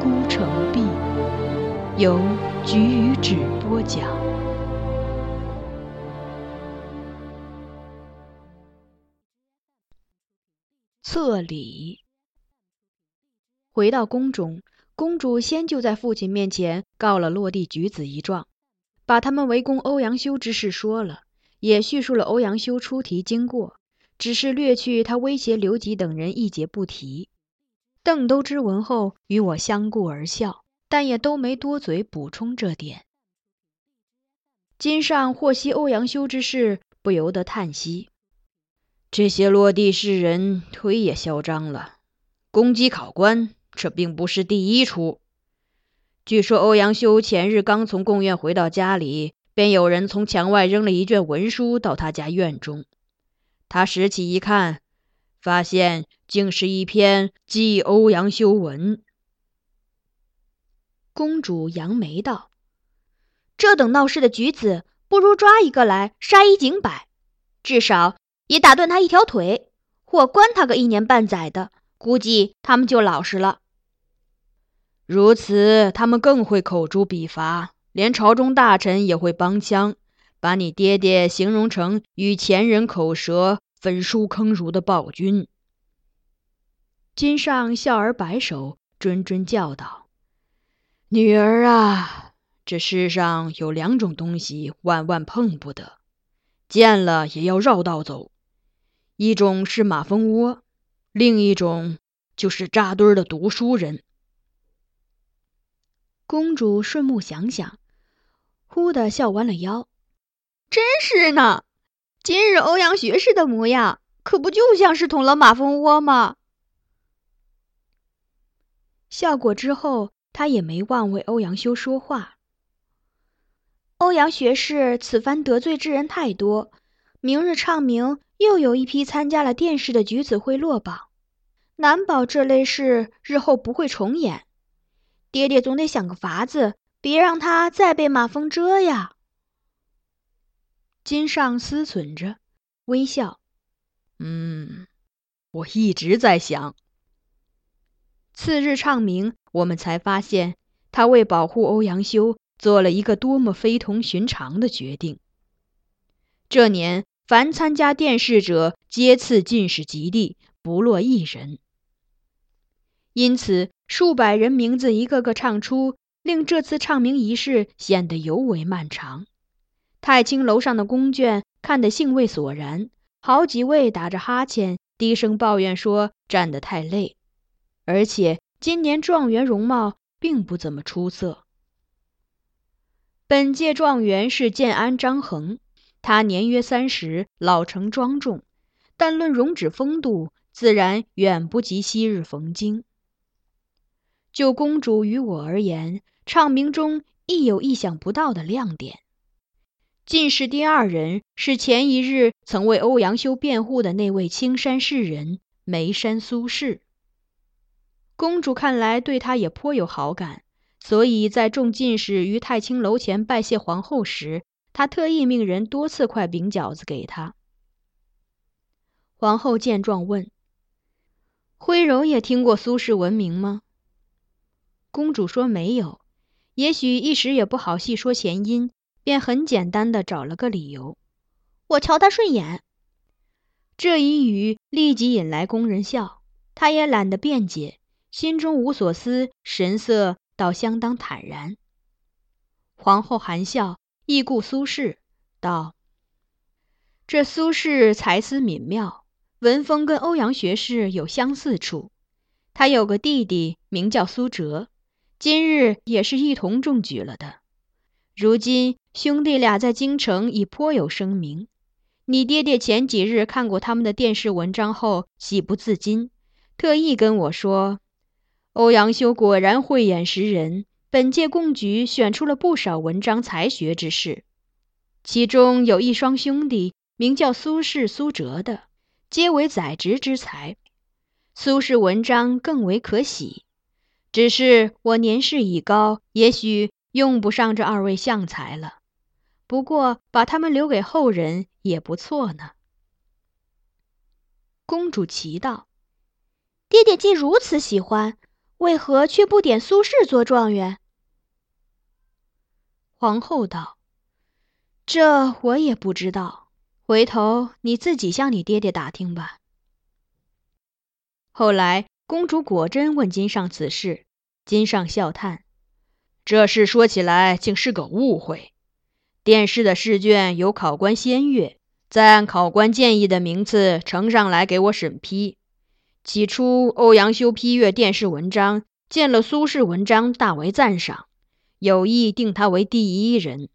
孤城闭》，由菊与芷播讲。册礼。回到宫中，公主先就在父亲面前告了落地举子一状，把他们围攻欧阳修之事说了。也叙述了欧阳修出题经过，只是略去他威胁刘吉等人一节不提。邓都知闻后与我相顾而笑，但也都没多嘴补充这点。金上获悉欧阳修之事，不由得叹息：这些落地士人忒也嚣张了，攻击考官，这并不是第一出。据说欧阳修前日刚从贡院回到家里。便有人从墙外扔了一卷文书到他家院中，他拾起一看，发现竟是一篇祭欧阳修文。公主扬眉道：“这等闹事的举子，不如抓一个来杀一儆百，至少也打断他一条腿，或关他个一年半载的，估计他们就老实了。如此，他们更会口诛笔伐。”连朝中大臣也会帮腔，把你爹爹形容成与前人口舌、焚书坑儒的暴君。金上笑而摆手，谆谆教导：“女儿啊，这世上有两种东西万万碰不得，见了也要绕道走。一种是马蜂窝，另一种就是扎堆的读书人。”公主顺目想想。忽地笑弯了腰，真是呢！今日欧阳学士的模样，可不就像是捅了马蜂窝吗？笑过之后，他也没忘为欧阳修说话。欧阳学士此番得罪之人太多，明日唱明又有一批参加了殿试的举子会落榜，难保这类事日后不会重演。爹爹总得想个法子。别让他再被马蜂蛰呀！金上思忖着，微笑：“嗯，我一直在想。”次日唱名，我们才发现他为保护欧阳修，做了一个多么非同寻常的决定。这年，凡参加殿试者，皆赐进士及第，不落一人。因此，数百人名字一个个唱出。令这次唱名仪式显得尤为漫长。太清楼上的宫眷看得兴味索然，好几位打着哈欠，低声抱怨说站得太累，而且今年状元容貌并不怎么出色。本届状元是建安张衡，他年约三十，老成庄重，但论容止风度，自然远不及昔日冯京。就公主与我而言，唱名中亦有意想不到的亮点。进士第二人是前一日曾为欧阳修辩护的那位青山士人眉山苏轼。公主看来对他也颇有好感。所以在众进士于太清楼前拜谢皇后时，他特意命人多赐块饼饺子给他。皇后见状问：“徽柔也听过苏轼闻名吗？”公主说没有，也许一时也不好细说前因，便很简单的找了个理由：“我瞧他顺眼。”这一语立即引来工人笑，他也懒得辩解，心中无所思，神色。倒相当坦然。皇后含笑，忆顾苏轼，道：“这苏轼才思敏妙，文风跟欧阳学士有相似处。他有个弟弟名叫苏辙，今日也是一同中举了的。如今兄弟俩在京城已颇有声名。你爹爹前几日看过他们的电视文章后，喜不自禁，特意跟我说。”欧阳修果然慧眼识人，本届贡举选出了不少文章才学之士，其中有一双兄弟，名叫苏轼、苏辙的，皆为宰执之才。苏轼文章更为可喜，只是我年事已高，也许用不上这二位相才了。不过把他们留给后人也不错呢。公主奇道：“爹爹既如此喜欢。”为何却不点苏轼做状元？皇后道：“这我也不知道，回头你自己向你爹爹打听吧。”后来公主果真问金上此事，金上笑叹：“这事说起来竟是个误会。殿试的试卷由考官先阅，再按考官建议的名次呈上来给我审批。”起初，欧阳修批阅殿试文章，见了苏轼文章，大为赞赏，有意定他为第一人。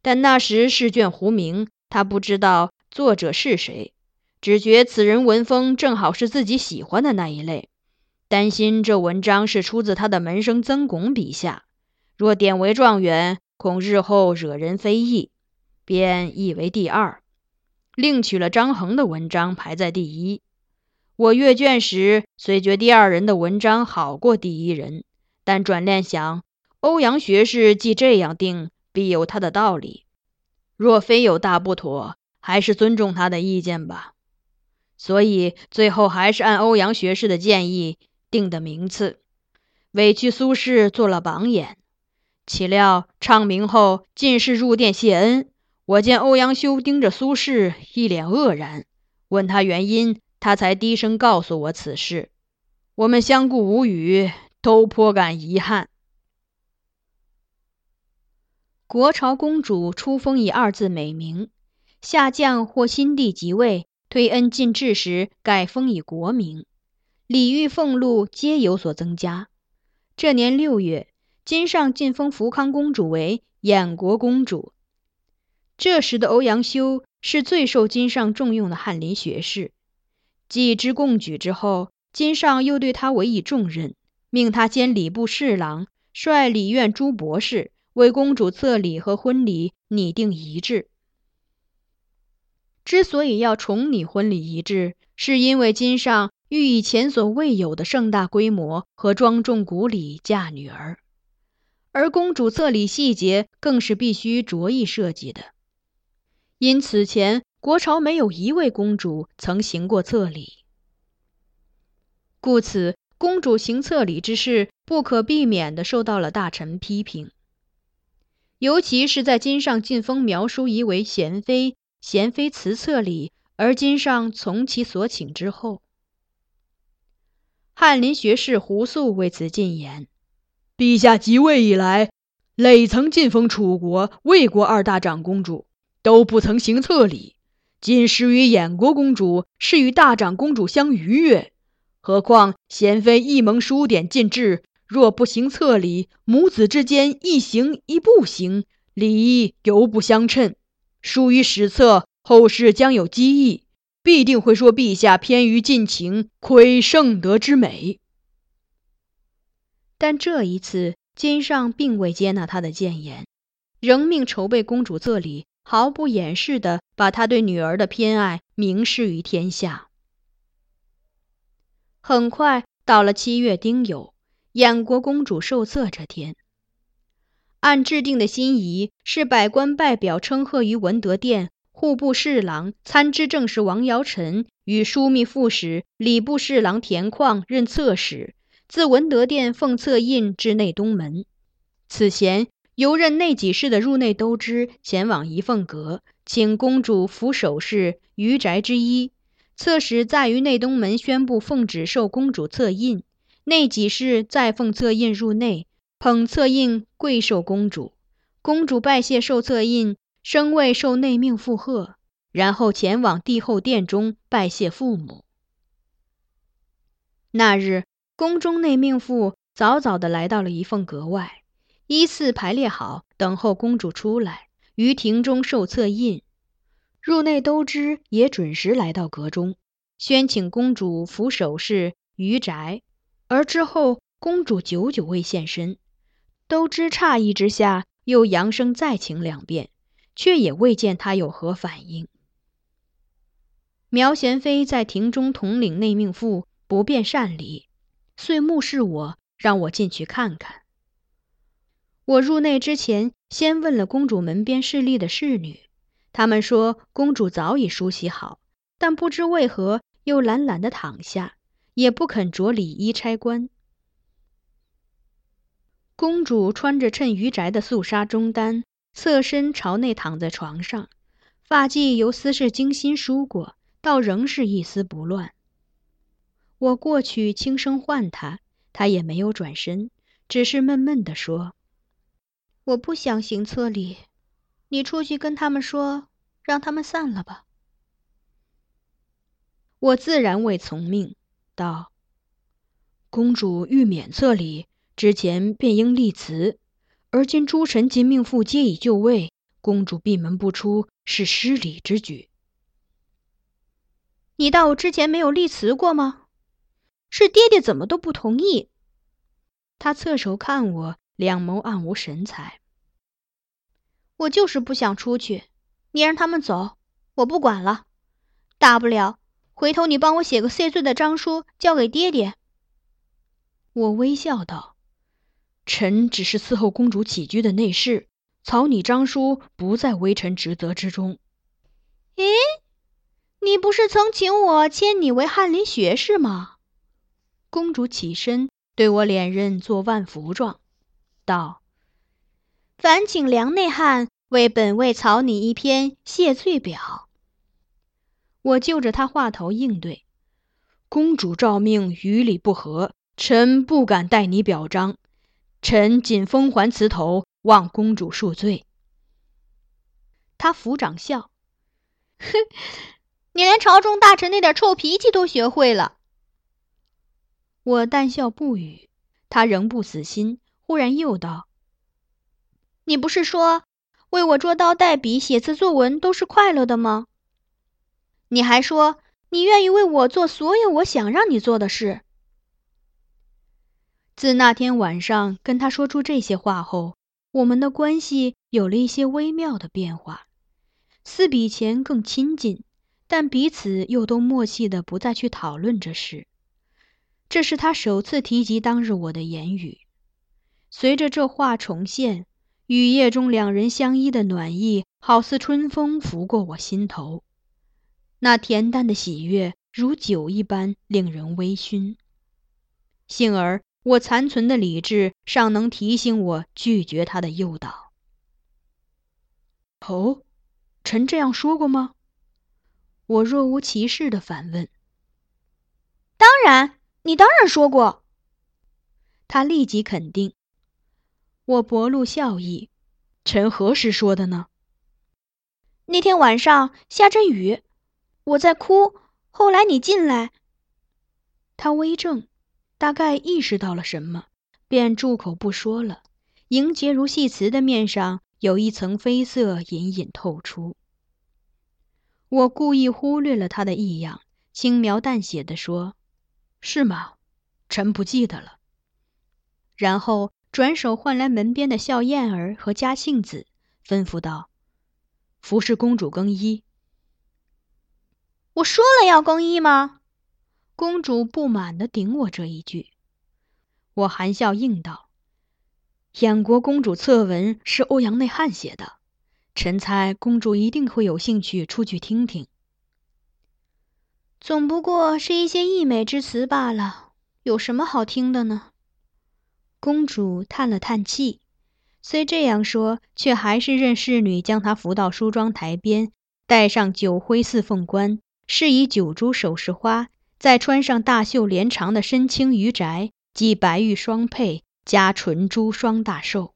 但那时试卷糊名，他不知道作者是谁，只觉此人文风正好是自己喜欢的那一类，担心这文章是出自他的门生曾巩笔下，若点为状元，恐日后惹人非议，便译为第二，另取了张衡的文章排在第一。我阅卷时，虽觉第二人的文章好过第一人，但转念想，欧阳学士既这样定，必有他的道理。若非有大不妥，还是尊重他的意见吧。所以最后还是按欧阳学士的建议定的名次，委屈苏轼做了榜眼。岂料唱名后，进士入殿谢恩，我见欧阳修盯着苏轼，一脸愕然，问他原因。他才低声告诉我此事，我们相顾无语，都颇感遗憾。国朝公主出封以二字美名，下降或新帝即位推恩进制时改封以国名，礼遇俸禄皆有所增加。这年六月，金上晋封福康公主为衍国公主。这时的欧阳修是最受金上重用的翰林学士。继之贡举之后，金上又对他委以重任，命他兼礼部侍郎，率礼院诸博士为公主册礼和婚礼拟定仪制。之所以要重拟婚礼仪制，是因为金上欲以前所未有的盛大规模和庄重古礼嫁女儿，而公主册礼细节更是必须着意设计的，因此前。国朝没有一位公主曾行过册礼，故此公主行册礼之事不可避免地受到了大臣批评。尤其是在金上晋封苗叔仪为贤妃，贤妃辞册礼，而金上从其所请之后，翰林学士胡素为此进言：“陛下即位以来，累曾进封楚国、魏国二大长公主，都不曾行册礼。”今时与衍国公主是与大长公主相逾越，何况贤妃一蒙书典进制，若不行册礼，母子之间一行一不行，礼犹不相称，疏于史册，后世将有讥议，必定会说陛下偏于近情，亏圣德之美。但这一次，金上并未接纳他的谏言，仍命筹备公主册礼，毫不掩饰地把他对女儿的偏爱明示于天下。很快到了七月丁酉，燕国公主受册这天。按制定的心仪是百官拜表称贺于文德殿，户部侍郎、参知政事王尧臣与枢密副使、礼部侍郎田况任册使，自文德殿奉册印至内东门。此前由任内几事的入内都知前往仪凤阁，请公主扶首饰余宅之一。册使在于内东门宣布奉旨受公主册印，内几事再奉册印入内。捧册印跪受公主，公主拜谢受册印，升位受内命附贺，然后前往帝后殿中拜谢父母。那日，宫中内命妇早早的来到了仪凤阁外，依次排列好，等候公主出来于庭中受册印。入内都知也准时来到阁中，宣请公主扶首饰于宅，而之后公主久久未现身。都知诧异之下，又扬声再请两遍，却也未见他有何反应。苗贤妃在庭中统领内命妇，不便善礼，遂目视我，让我进去看看。我入内之前，先问了公主门边侍立的侍女，他们说公主早已梳洗好，但不知为何又懒懒的躺下，也不肯着礼衣差官。公主穿着衬余宅的素纱中单，侧身朝内躺在床上，发髻由丝饰精心梳过，倒仍是一丝不乱。我过去轻声唤他，他也没有转身，只是闷闷地说：“我不想行册礼，你出去跟他们说，让他们散了吧。”我自然未从命，道：“公主欲免册礼。”之前便应立辞，而今诸臣及命妇皆已就位，公主闭门不出是失礼之举。你当我之前没有立辞过吗？是爹爹怎么都不同意。他侧手看我，两眸暗无神采。我就是不想出去，你让他们走，我不管了。大不了回头你帮我写个谢罪的章书，交给爹爹。我微笑道。臣只是伺候公主起居的内侍，草拟章书不在微臣职责之中。诶，你不是曾请我签你为翰林学士吗？公主起身对我连任做万福状，道：“烦请梁内翰为本位草拟一篇谢罪表。”我就着他话头应对：“公主诏命与理不合，臣不敢代你表彰。”臣仅封还祠头，望公主恕罪。他抚掌笑：“ 哼，你连朝中大臣那点臭脾气都学会了。”我淡笑不语。他仍不死心，忽然又道：“你不是说为我捉刀代笔、写字作文都是快乐的吗？你还说你愿意为我做所有我想让你做的事。”自那天晚上跟他说出这些话后，我们的关系有了一些微妙的变化，似比前更亲近，但彼此又都默契的不再去讨论这事。这是他首次提及当日我的言语。随着这话重现，雨夜中两人相依的暖意，好似春风拂过我心头，那恬淡的喜悦如酒一般，令人微醺。幸而。我残存的理智尚能提醒我拒绝他的诱导。哦，臣这样说过吗？我若无其事的反问。当然，你当然说过。他立即肯定。我薄露笑意。臣何时说的呢？那天晚上下着雨，我在哭。后来你进来。他微怔。大概意识到了什么，便住口不说了。莹洁如细瓷的面上有一层绯色隐隐透出。我故意忽略了他的异样，轻描淡写地说：“是吗？臣不记得了。”然后转手唤来门边的笑燕儿和嘉庆子，吩咐道：“服侍公主更衣。”我说了要更衣吗？公主不满地顶我这一句。我含笑应道：“燕国公主策文是欧阳内翰写的。”臣猜公主一定会有兴趣出去听听，总不过是一些溢美之词罢了，有什么好听的呢？公主叹了叹气，虽这样说，却还是任侍女将她扶到梳妆台边，戴上九徽四凤冠，饰以九株首饰花，再穿上大袖连长的深青鱼宅，系白玉双佩，加纯珠双大绶。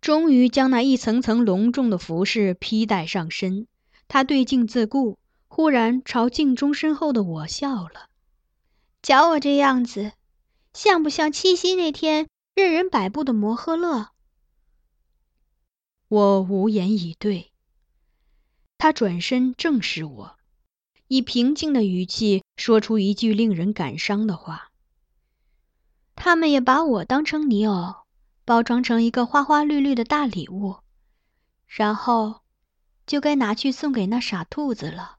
终于将那一层层隆重的服饰披戴上身，他对镜自顾，忽然朝镜中身后的我笑了。瞧我这样子，像不像七夕那天任人摆布的摩诃勒？我无言以对。他转身正视我，以平静的语气说出一句令人感伤的话：“他们也把我当成泥偶。”包装成一个花花绿绿的大礼物，然后就该拿去送给那傻兔子了。